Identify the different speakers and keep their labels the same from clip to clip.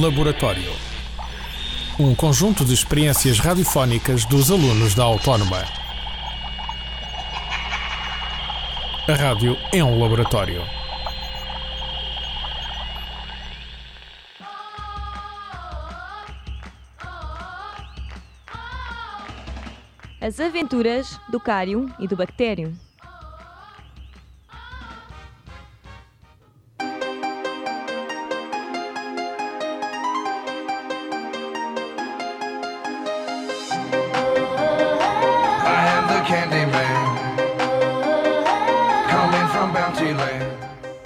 Speaker 1: Laboratório. Um conjunto de experiências radiofónicas dos alunos da Autónoma. A rádio é um laboratório.
Speaker 2: As aventuras do cário e do bactério.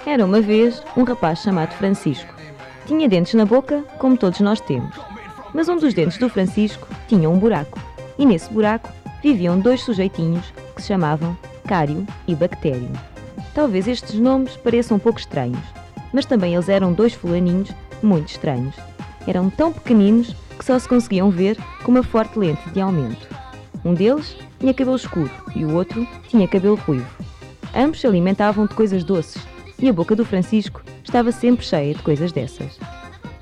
Speaker 2: Era uma vez um rapaz chamado Francisco. Tinha dentes na boca, como todos nós temos. Mas um dos dentes do Francisco tinha um buraco. E nesse buraco viviam dois sujeitinhos que se chamavam Cário e Bactério. Talvez estes nomes pareçam um pouco estranhos, mas também eles eram dois fulaninhos muito estranhos. Eram tão pequeninos que só se conseguiam ver com uma forte lente de aumento. Um deles tinha cabelo escuro e o outro tinha cabelo ruivo. Ambos se alimentavam de coisas doces e a boca do Francisco estava sempre cheia de coisas dessas.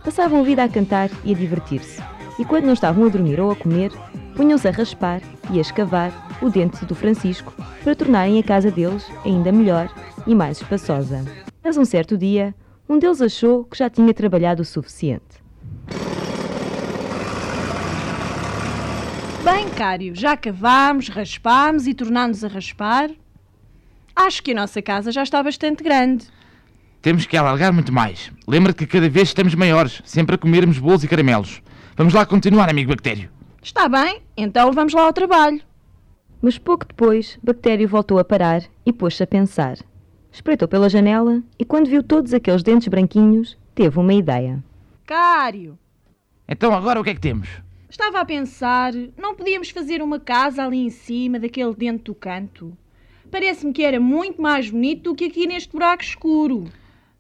Speaker 2: Passavam a vida a cantar e a divertir-se, e quando não estavam a dormir ou a comer, punham-se a raspar e a escavar o dente do Francisco para tornarem a casa deles ainda melhor e mais espaçosa. Mas um certo dia, um deles achou que já tinha trabalhado o suficiente.
Speaker 3: Bem, Cário, já cavámos, raspámos e tornámos a raspar. Acho que a nossa casa já está bastante grande.
Speaker 4: Temos que alargar muito mais. Lembra-te que cada vez estamos maiores, sempre a comermos bolos e caramelos. Vamos lá continuar, amigo Bactério.
Speaker 3: Está bem, então vamos lá ao trabalho.
Speaker 2: Mas pouco depois, Bactério voltou a parar e pôs-se a pensar. Espreitou pela janela e, quando viu todos aqueles dentes branquinhos, teve uma ideia.
Speaker 3: Cário,
Speaker 4: Então agora o que é que temos?
Speaker 3: estava a pensar, não podíamos fazer uma casa ali em cima, daquele dentro do canto? Parece-me que era muito mais bonito do que aqui neste buraco escuro.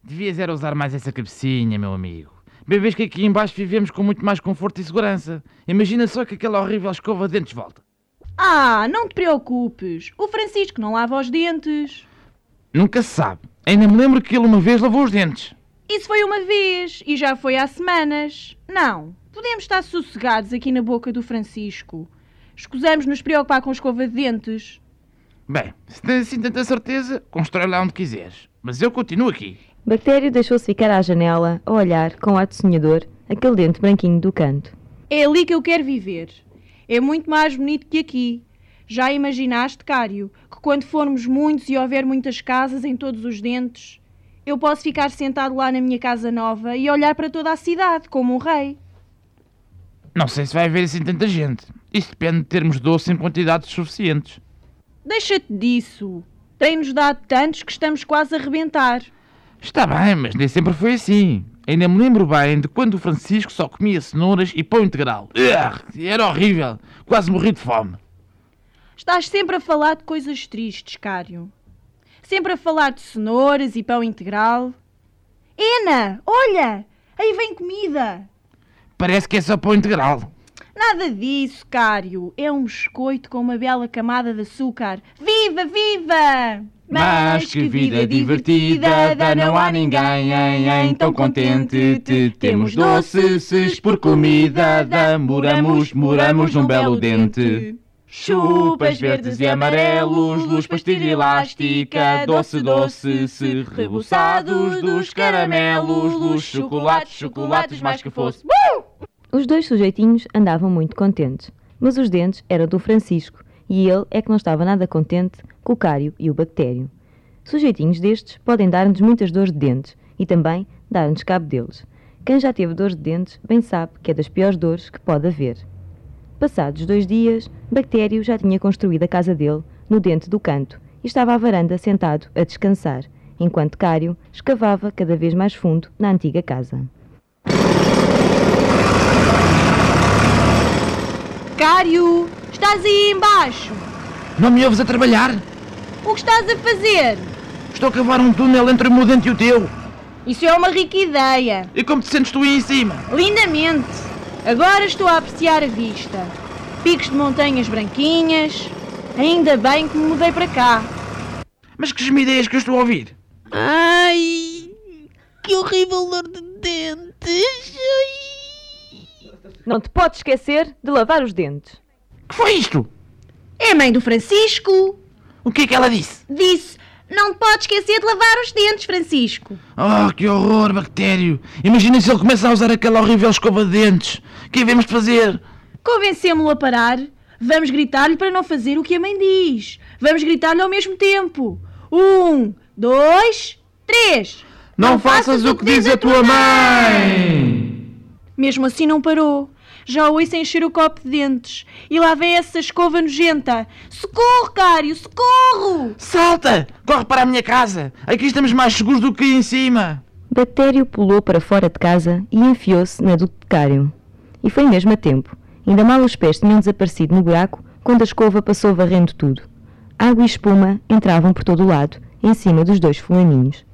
Speaker 4: Devias era usar mais essa cabecinha, meu amigo. Bem vês que aqui embaixo vivemos com muito mais conforto e segurança. Imagina só que aquela horrível escova de dentes volta.
Speaker 3: Ah, não te preocupes. O Francisco não lava os dentes.
Speaker 4: Nunca se sabe. Ainda me lembro que ele uma vez lavou os dentes.
Speaker 3: Isso foi uma vez e já foi há semanas. Não, podemos estar sossegados aqui na boca do Francisco. Escusamos nos preocupar com escova de dentes.
Speaker 4: Bem, se tens assim tanta certeza, constrói lá onde quiseres. Mas eu continuo aqui.
Speaker 2: Bactério deixou-se ficar à janela a olhar com ar de sonhador aquele dente branquinho do canto.
Speaker 3: É ali que eu quero viver. É muito mais bonito que aqui. Já imaginaste, Cário, que quando formos muitos e houver muitas casas em todos os dentes, eu posso ficar sentado lá na minha casa nova e olhar para toda a cidade como um rei?
Speaker 4: Não sei se vai haver assim tanta gente. Isso depende de termos doce em quantidades suficientes.
Speaker 3: Deixa-te disso. Tem-nos dado tantos que estamos quase a rebentar.
Speaker 4: Está bem, mas nem sempre foi assim. Ainda me lembro bem de quando o Francisco só comia cenouras e pão integral. Ugh, era horrível. Quase morri de fome.
Speaker 3: Estás sempre a falar de coisas tristes, Cário. Sempre a falar de cenouras e pão integral. Ena, olha! Aí vem comida!
Speaker 4: Parece que é só pão integral.
Speaker 3: Nada disso, Cário. É um biscoito com uma bela camada de açúcar. Viva, viva!
Speaker 4: Mas que vida divertida, dá não há ninguém em tão contente. Te temos doces por comida, dá moramos, moramos num belo dente. Chupas verdes e amarelos, luz pastilha elástica, doce, doce, se reboçados dos caramelos, luz, chocolates, chocolates, mais que fosse.
Speaker 2: Os dois sujeitinhos andavam muito contentes, mas os dentes eram do Francisco e ele é que não estava nada contente com o cário e o bactério. Sujeitinhos destes podem dar-nos muitas dores de dentes e também dar-nos cabo deles. Quem já teve dores de dentes bem sabe que é das piores dores que pode haver. Passados dois dias, Bactério já tinha construído a casa dele no dente do canto e estava à varanda sentado a descansar, enquanto Cário escavava cada vez mais fundo na antiga casa.
Speaker 3: Cário, estás aí embaixo?
Speaker 4: Não me ouves a trabalhar?
Speaker 3: O que estás a fazer?
Speaker 4: Estou a cavar um túnel entre o meu dente e o teu.
Speaker 3: Isso é uma rica ideia.
Speaker 4: E como te sentes tu aí em cima?
Speaker 3: Lindamente. Agora estou a apreciar a vista. Picos de montanhas branquinhas. Ainda bem que me mudei para cá.
Speaker 4: Mas que gemideias que eu estou a ouvir?
Speaker 5: Ai, que horrível dor de dentes. Ai.
Speaker 2: Não te podes esquecer de lavar os dentes.
Speaker 4: Que foi isto?
Speaker 3: É a mãe do Francisco.
Speaker 4: O que é que ela disse?
Speaker 3: Disse: Não te podes esquecer de lavar os dentes, Francisco.
Speaker 4: Oh, que horror, bactério! Imagina se ele começa a usar aquela horrível escova de dentes. O que devemos fazer?
Speaker 3: Convencemos-lo a parar. Vamos gritar-lhe para não fazer o que a mãe diz. Vamos gritar-lhe ao mesmo tempo. Um, dois, três.
Speaker 4: Não faças o que diz a tua mãe!
Speaker 3: Mesmo assim não parou. Já ouço encher o copo de dentes. E lá vem essa escova nojenta. Socorro, Cário, socorro!
Speaker 4: Salta! Corre para a minha casa! Aqui estamos mais seguros do que em cima!
Speaker 2: Bactério pulou para fora de casa e enfiou-se na do Cário. E foi mesmo a tempo. Ainda mal os pés tinham desaparecido no buraco quando a escova passou varrendo tudo. Água e espuma entravam por todo o lado, em cima dos dois fulaninhos.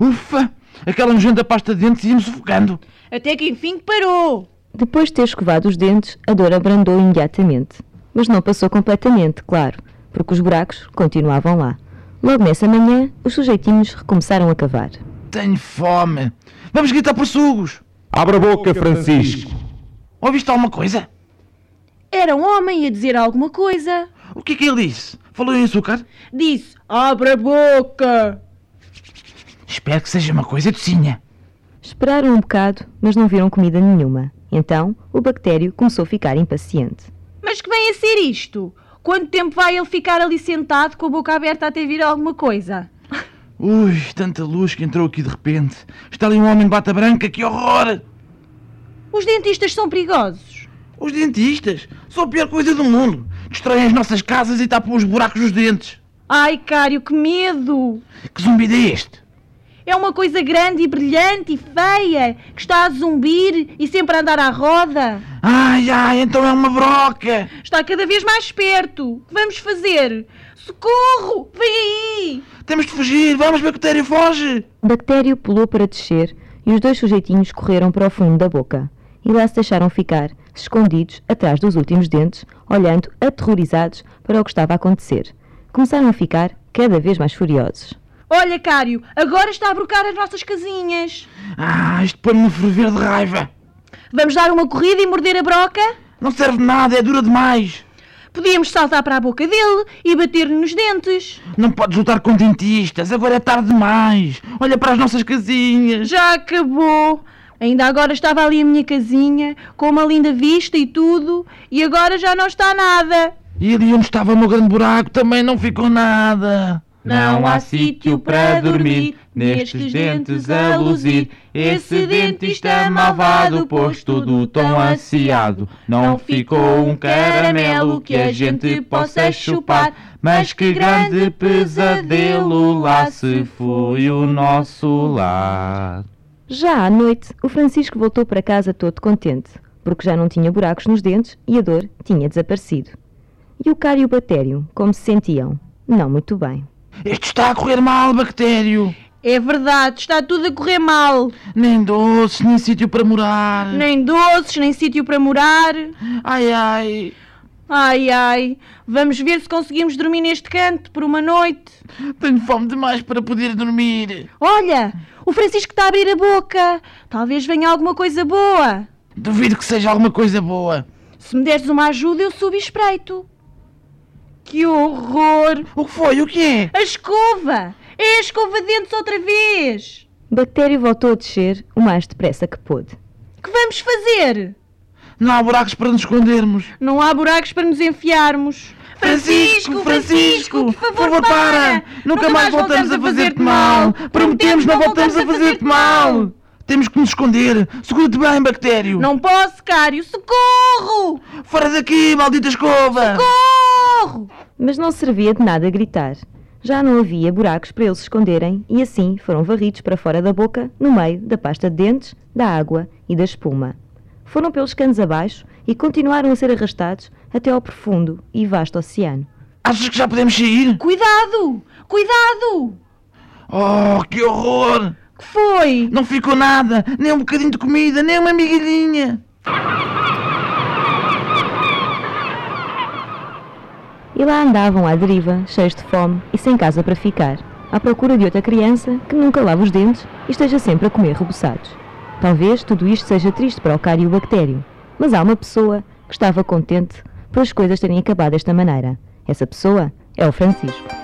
Speaker 4: Ufa! Aquela nojenta pasta de dentes ia-me sufocando.
Speaker 3: Até que enfim parou.
Speaker 2: Depois de ter escovado os dentes, a dor abrandou imediatamente. Mas não passou completamente, claro, porque os buracos continuavam lá. Logo nessa manhã, os sujeitinhos recomeçaram a cavar.
Speaker 4: Tenho fome. Vamos gritar por sugos.
Speaker 5: Abra a boca, Francisco.
Speaker 4: Ouviste alguma coisa?
Speaker 3: Era um homem a dizer alguma coisa.
Speaker 4: O que é que ele disse? Falou em açúcar?
Speaker 3: Disse: Abre a boca.
Speaker 4: Espero que seja uma coisa docinha.
Speaker 2: Esperaram um bocado, mas não viram comida nenhuma. Então, o bactério começou a ficar impaciente.
Speaker 3: Mas que vem a ser isto? Quanto tempo vai ele ficar ali sentado com a boca aberta até vir alguma coisa?
Speaker 4: Ui, tanta luz que entrou aqui de repente. Está ali um homem de bata branca, que horror!
Speaker 3: Os dentistas são perigosos.
Speaker 4: Os dentistas são a pior coisa do mundo. Destroem as nossas casas e tapam os buracos dos dentes.
Speaker 3: Ai, Cário, que medo!
Speaker 4: Que zumbido é este?
Speaker 3: É uma coisa grande e brilhante e feia que está a zumbir e sempre a andar à roda.
Speaker 4: Ai, ai, então é uma broca!
Speaker 3: Está cada vez mais perto. O que vamos fazer? Socorro! Vem aí!
Speaker 4: Temos de fugir, vamos, bactéria, foge!
Speaker 2: Bactério pulou para descer e os dois sujeitinhos correram para o fundo da boca. E lá se deixaram ficar, escondidos atrás dos últimos dentes, olhando aterrorizados para o que estava a acontecer. Começaram a ficar cada vez mais furiosos.
Speaker 3: Olha, Cário, agora está a brocar as nossas casinhas.
Speaker 4: Ah, isto põe-me a ferver de raiva.
Speaker 3: Vamos dar uma corrida e morder a broca?
Speaker 4: Não serve nada, é dura demais.
Speaker 3: Podíamos saltar para a boca dele e bater-lhe nos dentes.
Speaker 4: Não podes lutar com dentistas, agora é tarde demais. Olha para as nossas casinhas.
Speaker 3: Já acabou. Ainda agora estava ali a minha casinha, com uma linda vista e tudo, e agora já não está nada.
Speaker 4: E ali onde estava o meu grande buraco também não ficou nada.
Speaker 6: Não há sítio para dormir, nestes dentes a luzir. Esse dentista malvado pôs tudo tão ansiado. Não ficou um caramelo que a gente possa chupar. Mas que grande pesadelo lá se foi o nosso lar.
Speaker 2: Já à noite, o Francisco voltou para casa todo contente, porque já não tinha buracos nos dentes e a dor tinha desaparecido. E o Cário e o Batério, como se sentiam? Não muito bem.
Speaker 4: Isto está a correr mal, bactério.
Speaker 3: É verdade, está tudo a correr mal.
Speaker 4: Nem doces, nem sítio para morar.
Speaker 3: Nem doces, nem sítio para morar.
Speaker 4: Ai, ai.
Speaker 3: Ai, ai. Vamos ver se conseguimos dormir neste canto por uma noite.
Speaker 4: Tenho fome demais para poder dormir.
Speaker 3: Olha, o Francisco está a abrir a boca. Talvez venha alguma coisa boa.
Speaker 4: Duvido que seja alguma coisa boa.
Speaker 3: Se me deres uma ajuda, eu subo e espreito. Que horror!
Speaker 4: O que foi? O que é?
Speaker 3: A escova! É a escova de dentes outra vez!
Speaker 2: Bactério voltou a descer o mais depressa que pôde.
Speaker 3: Que vamos fazer?
Speaker 4: Não há buracos para nos escondermos.
Speaker 3: Não há buracos para nos enfiarmos.
Speaker 4: Francisco, Francisco, por favor, para! Nunca mais voltamos a fazer-te mal! Prometemos não voltamos a fazer-te mal! Temos que nos esconder! Segura-te bem, bactério!
Speaker 3: Não posso, Cário! Socorro!
Speaker 4: Fora daqui, maldita escova!
Speaker 3: Socorro!
Speaker 2: Mas não servia de nada gritar. Já não havia buracos para eles se esconderem e assim foram varridos para fora da boca, no meio da pasta de dentes, da água e da espuma. Foram pelos canos abaixo e continuaram a ser arrastados até ao profundo e vasto oceano.
Speaker 4: Achas que já podemos sair?
Speaker 3: Cuidado! Cuidado!
Speaker 4: Oh, que horror!
Speaker 3: Que foi?
Speaker 4: Não ficou nada! Nem um bocadinho de comida, nem uma migalhinha!
Speaker 2: E lá andavam à deriva, cheios de fome e sem casa para ficar, à procura de outra criança que nunca lava os dentes e esteja sempre a comer reboçados. Talvez tudo isto seja triste para o cariobactério, mas há uma pessoa que estava contente por as coisas terem acabado desta maneira. Essa pessoa é o Francisco.